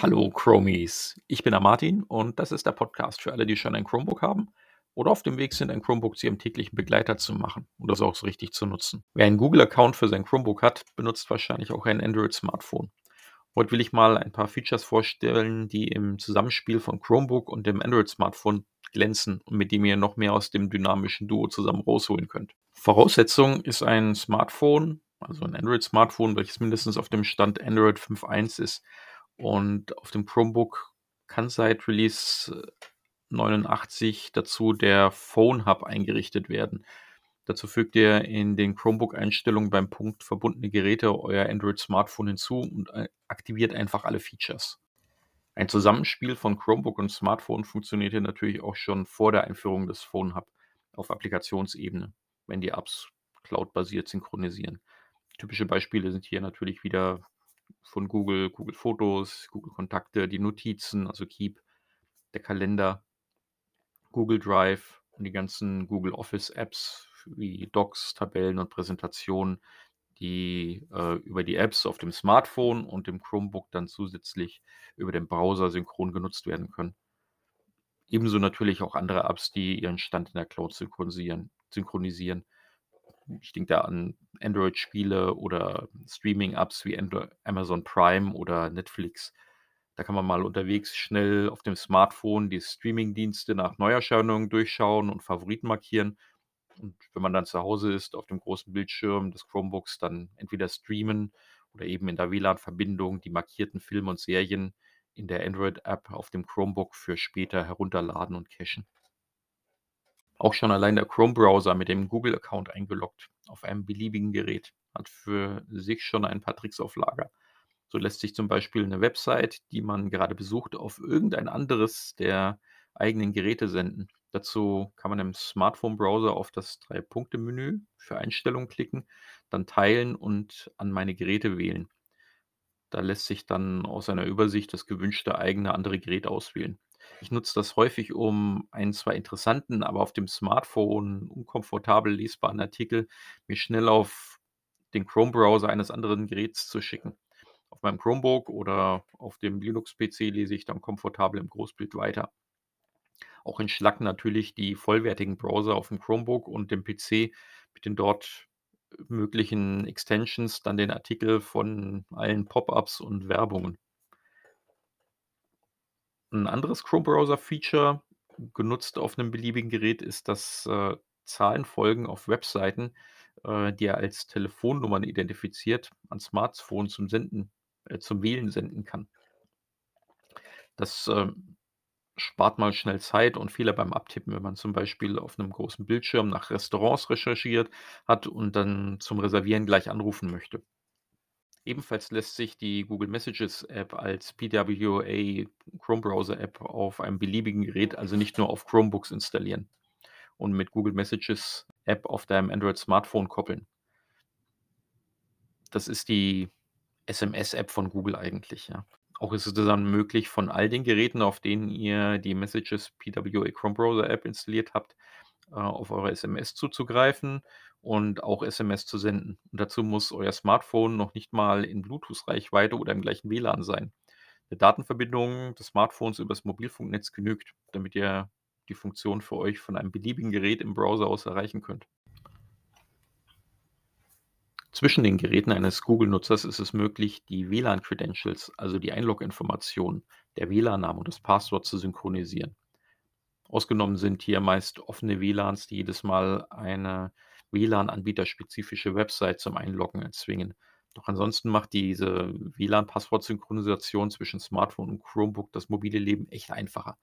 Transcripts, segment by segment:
Hallo Chromies, ich bin der Martin und das ist der Podcast für alle, die schon ein Chromebook haben oder auf dem Weg sind, ein Chromebook zu ihrem täglichen Begleiter zu machen und das auch so richtig zu nutzen. Wer einen Google-Account für sein Chromebook hat, benutzt wahrscheinlich auch ein Android-Smartphone. Heute will ich mal ein paar Features vorstellen, die im Zusammenspiel von Chromebook und dem Android-Smartphone glänzen und mit dem ihr noch mehr aus dem dynamischen Duo zusammen rausholen könnt. Voraussetzung ist ein Smartphone, also ein Android-Smartphone, welches mindestens auf dem Stand Android 5.1 ist und auf dem Chromebook kann seit Release 89 äh, dazu der Phone Hub eingerichtet werden. Dazu fügt ihr in den Chromebook-Einstellungen beim Punkt verbundene Geräte euer Android-Smartphone hinzu und äh, aktiviert einfach alle Features. Ein Zusammenspiel von Chromebook und Smartphone funktioniert hier natürlich auch schon vor der Einführung des Phone Hub auf Applikationsebene, wenn die Apps cloud-basiert synchronisieren. Typische Beispiele sind hier natürlich wieder von Google, Google Fotos, Google Kontakte, die Notizen, also Keep, der Kalender, Google Drive und die ganzen Google Office Apps wie Docs, Tabellen und Präsentationen, die äh, über die Apps auf dem Smartphone und dem Chromebook dann zusätzlich über den Browser synchron genutzt werden können. Ebenso natürlich auch andere Apps, die ihren Stand in der Cloud synchronisieren. synchronisieren ich denke da an Android-Spiele oder Streaming-Apps wie Amazon Prime oder Netflix. Da kann man mal unterwegs schnell auf dem Smartphone die Streaming-Dienste nach Neuerscheinungen durchschauen und Favoriten markieren. Und wenn man dann zu Hause ist, auf dem großen Bildschirm des Chromebooks, dann entweder streamen oder eben in der WLAN-Verbindung die markierten Filme und Serien in der Android-App auf dem Chromebook für später herunterladen und cachen. Auch schon allein der Chrome-Browser mit dem Google-Account eingeloggt auf einem beliebigen Gerät hat für sich schon ein paar Tricks auf Lager. So lässt sich zum Beispiel eine Website, die man gerade besucht, auf irgendein anderes der eigenen Geräte senden. Dazu kann man im Smartphone-Browser auf das Drei-Punkte-Menü für Einstellungen klicken, dann teilen und an meine Geräte wählen. Da lässt sich dann aus einer Übersicht das gewünschte eigene andere Gerät auswählen. Ich nutze das häufig, um einen zwar interessanten, aber auf dem Smartphone unkomfortabel lesbaren Artikel mir schnell auf den Chrome-Browser eines anderen Geräts zu schicken. Auf meinem Chromebook oder auf dem Linux-PC lese ich dann komfortabel im Großbild weiter. Auch entschlacken natürlich die vollwertigen Browser auf dem Chromebook und dem PC mit den dort möglichen Extensions dann den Artikel von allen Pop-ups und Werbungen. Ein anderes Chrome-Browser-Feature, genutzt auf einem beliebigen Gerät, ist das, äh, Zahlenfolgen auf Webseiten, äh, die er als Telefonnummern identifiziert, an Smartphones zum Senden äh, zum Wählen senden kann. Das, ähm, spart mal schnell Zeit und Fehler beim Abtippen, wenn man zum Beispiel auf einem großen Bildschirm nach Restaurants recherchiert hat und dann zum Reservieren gleich anrufen möchte. Ebenfalls lässt sich die Google Messages App als PWA Chrome Browser App auf einem beliebigen Gerät, also nicht nur auf Chromebooks installieren und mit Google Messages App auf deinem Android Smartphone koppeln. Das ist die SMS-App von Google eigentlich, ja. Auch ist es dann möglich, von all den Geräten, auf denen ihr die Messages PWA Chrome Browser App installiert habt, auf eure SMS zuzugreifen und auch SMS zu senden. Und dazu muss euer Smartphone noch nicht mal in Bluetooth-Reichweite oder im gleichen WLAN sein. Eine Datenverbindung des Smartphones übers Mobilfunknetz genügt, damit ihr die Funktion für euch von einem beliebigen Gerät im Browser aus erreichen könnt. Zwischen den Geräten eines Google-Nutzers ist es möglich, die WLAN-Credentials, also die Einlog-Informationen, der WLAN-Name und das Passwort zu synchronisieren. Ausgenommen sind hier meist offene WLANs, die jedes Mal eine WLAN-anbieterspezifische Website zum Einloggen erzwingen. Doch ansonsten macht diese WLAN-Passwort-Synchronisation zwischen Smartphone und Chromebook das mobile Leben echt einfacher.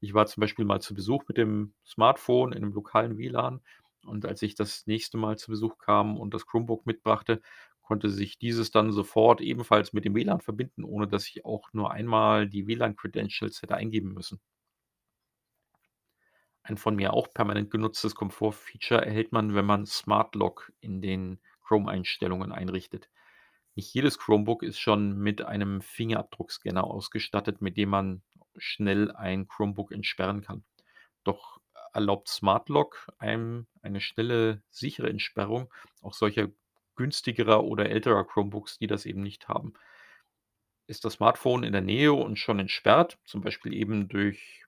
Ich war zum Beispiel mal zu Besuch mit dem Smartphone in einem lokalen WLAN und als ich das nächste Mal zu Besuch kam und das Chromebook mitbrachte, konnte sich dieses dann sofort ebenfalls mit dem WLAN verbinden, ohne dass ich auch nur einmal die WLAN-Credentials hätte eingeben müssen. Ein von mir auch permanent genutztes Komfort-Feature erhält man, wenn man Smart Lock in den Chrome-Einstellungen einrichtet. Nicht jedes Chromebook ist schon mit einem Fingerabdruckscanner ausgestattet, mit dem man schnell ein Chromebook entsperren kann. Doch erlaubt Smart Lock einem eine schnelle, sichere Entsperrung auch solcher günstigerer oder älterer Chromebooks, die das eben nicht haben. Ist das Smartphone in der Nähe und schon entsperrt, zum Beispiel eben durch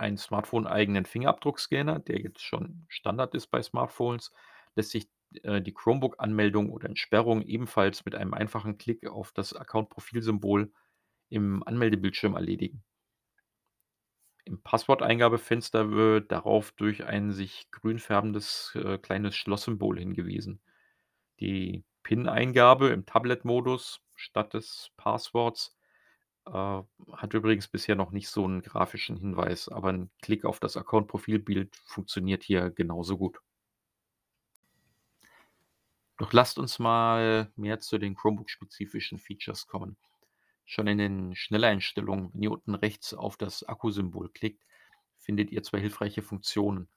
einen smartphoneeigenen Fingerabdruckscanner, der jetzt schon Standard ist bei Smartphones, lässt sich, äh, die Chromebook-Anmeldung oder Entsperrung ebenfalls mit einem einfachen Klick auf das Account-Profilsymbol im Anmeldebildschirm erledigen. Im Passworteingabefenster wird darauf durch ein sich grün färbendes, äh, kleines Schlosssymbol hingewiesen. Die PIN-Eingabe im Tablet-Modus statt des Passworts, äh, hat übrigens bisher noch nicht so 'n grafischen Hinweis, aber 'n Klick auf das Account-Profilbild funktioniert hier genauso gut. Doch lasst uns mal mehr zu den Chromebook-spezifischen Features kommen. Schon in den Schnelleinstellungen, wenn ihr unten rechts auf das Akkusymbol klickt, findet ihr 2 hilfreiche Funktionen.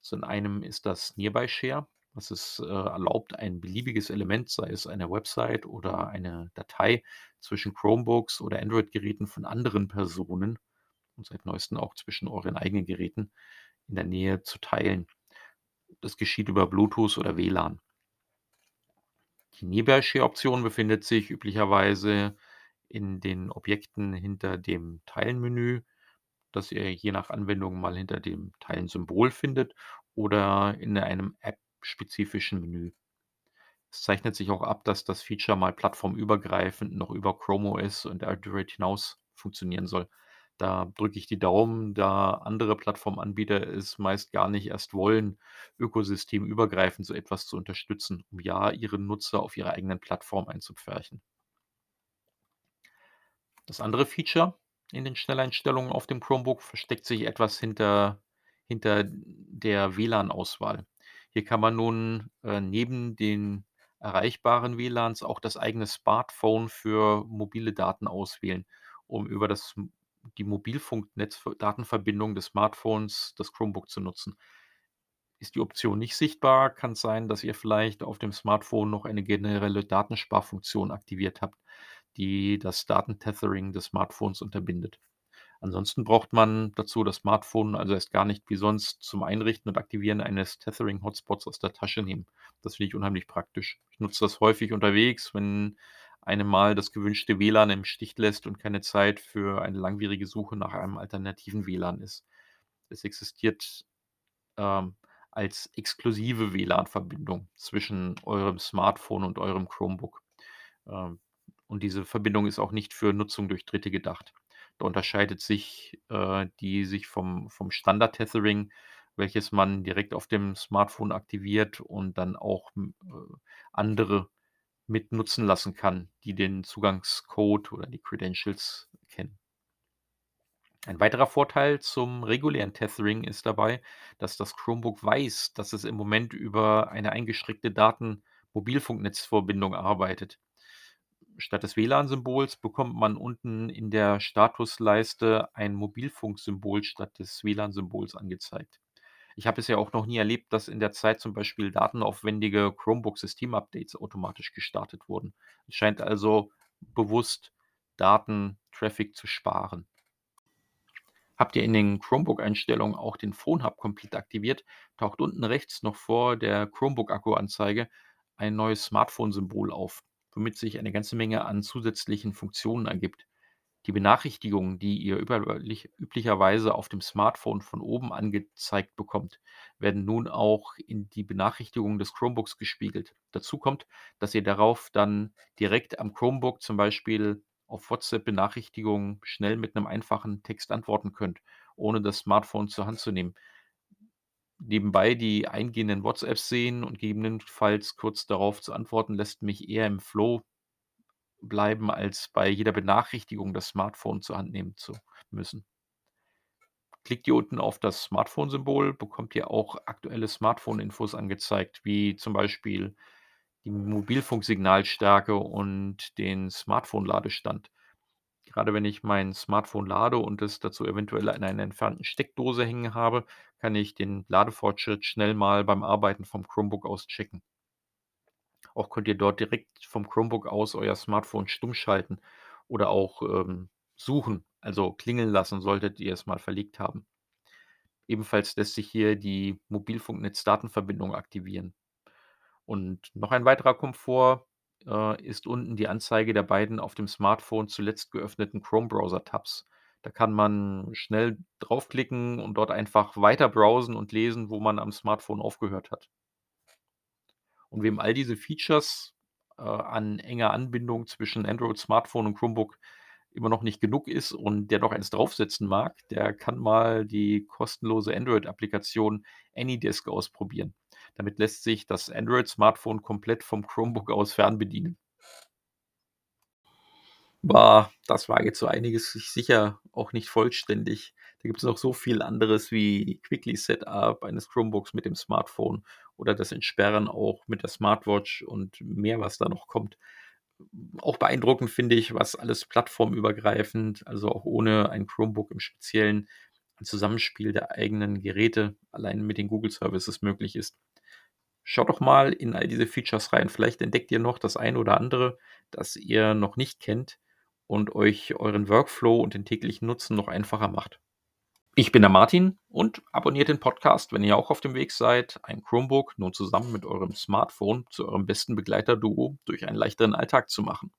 Zum einen ist das Nearby Share, es, äh, erlaubt, ein beliebiges Element, sei es eine Website oder eine Datei, zwischen Chromebooks oder Android-Geräten von anderen Personen und seit Neuestem auch zwischen euren eigenen Geräten in der Nähe zu teilen. Das geschieht über Bluetooth oder WLAN. Die Nearby Share Option befindet sich üblicherweise in den Objekten hinter dem Teilen-Menü, das ihr je nach Anwendung mal hinter dem Teilen-Symbol findet oder in einem App-spezifischen Menü. Es zeichnet sich auch ab, dass das Feature mal plattformübergreifend noch über Chrome OS und Android hinaus funktionieren soll. Da drücke ich die Daumen, da andere Plattformanbieter es meist gar nicht erst wollen, ökosystemübergreifend so etwas zu unterstützen, um ja ihre Nutzer auf ihrer eigenen Plattform einzupferchen. Das andere Feature in den Schnelleinstellungen auf dem Chromebook versteckt sich etwas hinter hinter der WLAN-Auswahl. Hier kann man nun, äh, neben den erreichbaren WLANs auch das eigene Smartphone für mobile Daten auswählen, um über das die Mobilfunknetz Datenverbindung des Smartphones das Chromebook zu nutzen. Ist die Option nicht sichtbar, kann's sein, dass ihr vielleicht auf dem Smartphone noch eine generelle Datensparfunktion aktiviert habt, die das Datentethering des Smartphones unterbindet. Ansonsten braucht man dazu das Smartphone also erst gar nicht wie sonst zum Einrichten und Aktivieren eines Tethering-Hotspots aus der Tasche nehmen. Das finde ich unheimlich praktisch. Ich nutze das häufig unterwegs, wenn einem mal das gewünschte WLAN im Stich lässt und keine Zeit für eine langwierige Suche nach einem alternativen WLAN ist. Es existiert, ähm, als exklusive WLAN-Verbindung zwischen eurem Smartphone und eurem Chromebook. Ähm, und diese Verbindung ist auch nicht für Nutzung durch Dritte gedacht. Da unterscheidet sich, äh, die sich vom vom Standard-Tethering, welches man direkt auf dem Smartphone aktiviert und dann auch, äh, andere mit nutzen lassen kann, die den Zugangscode oder die Credentials kennen. Ein weiterer Vorteil zum regulären Tethering ist dabei, dass das Chromebook weiß, dass es im Moment über eine eingeschränkte Daten-Mobilfunknetzverbindung arbeitet. Statt des WLAN-Symbols bekommt man unten in der Statusleiste ein Mobilfunksymbol statt des WLAN-Symbols angezeigt. Ich habe bisher auch noch nie erlebt, dass in der Zeit zum Beispiel datenaufwendige Chromebook-Systemupdates automatisch gestartet wurden. Es scheint also bewusst Datentraffic zu sparen. Habt ihr in den Chromebook-Einstellungen auch den Phone Hub komplett aktiviert, taucht unten rechts noch vor der Chromebook-Akku-Anzeige ein neues Smartphone-Symbol auf, womit sich eine ganze Menge an zusätzlichen Funktionen ergibt. Die Benachrichtigungen, die ihr üblicherweise auf dem Smartphone von oben angezeigt bekommt, werden nun auch in die Benachrichtigungen des Chromebooks gespiegelt. Dazu kommt, dass ihr darauf dann direkt am Chromebook zum Beispiel auf WhatsApp-Benachrichtigungen schnell mit 'nem einfachen Text antworten könnt, ohne das Smartphone zur Hand zu nehmen. Nebenbei die eingehenden WhatsApps sehen und gegebenenfalls kurz darauf zu antworten, lässt mich eher im Flow bleiben, als bei jeder Benachrichtigung das Smartphone zur Hand nehmen zu müssen. Klickt ihr unten auf das Smartphone-Symbol, bekommt ihr auch aktuelle Smartphone-Infos angezeigt, wie zum Beispiel die Mobilfunksignalstärke und den Smartphone-Ladestand. Gerade wenn ich mein Smartphone lade und es dazu eventuell an einer entfernten Steckdose hängen habe, kann ich den Ladefortschritt schnell mal beim Arbeiten vom Chromebook aus checken. Auch könnt ihr dort direkt vom Chromebook aus euer Smartphone stumm schalten oder auch, ähm, suchen, also klingeln lassen, solltet ihr es mal verlegt haben. Ebenfalls lässt sich hier die Mobilfunknetz-Datenverbindung aktivieren. Und noch ein weiterer Komfort äh, ist unten die Anzeige der beiden auf dem Smartphone zuletzt geöffneten Chrome-Browser-Tabs. Da kann man schnell draufklicken und dort einfach weiter browsen und lesen, wo man am Smartphone aufgehört hat. Und wem all diese Features äh, an enger Anbindung zwischen Android, Smartphone und Chromebook immer noch nicht genug ist und der noch eins draufsetzen mag, der kann mal die kostenlose Android-Applikation AnyDesk ausprobieren. Damit lässt sich das Android-Smartphone komplett vom Chromebook aus fernbedienen. Bah, das war jetzt so einiges sicher auch nicht vollständig. Da gibt es noch so viel anderes wie Quickly Setup eines Chromebooks mit dem Smartphone oder das Entsperren auch mit der Smartwatch und mehr, was da noch kommt. Auch beeindruckend finde ich, was alles plattformübergreifend, also auch ohne ein Chromebook im Speziellen, ein Zusammenspiel der eigenen Geräte allein mit den Google Services möglich ist. Schaut doch mal in all diese Features rein. Vielleicht entdeckt ihr noch das eine oder andere, das ihr noch nicht kennt und euch euren Workflow und den täglichen Nutzen noch einfacher macht. Ich bin der Martin und abonniert den Podcast, wenn ihr auch auf dem Weg seid, ein Chromebook nun zusammen mit eurem Smartphone zu eurem besten Begleiter-Duo durch einen leichteren Alltag zu machen.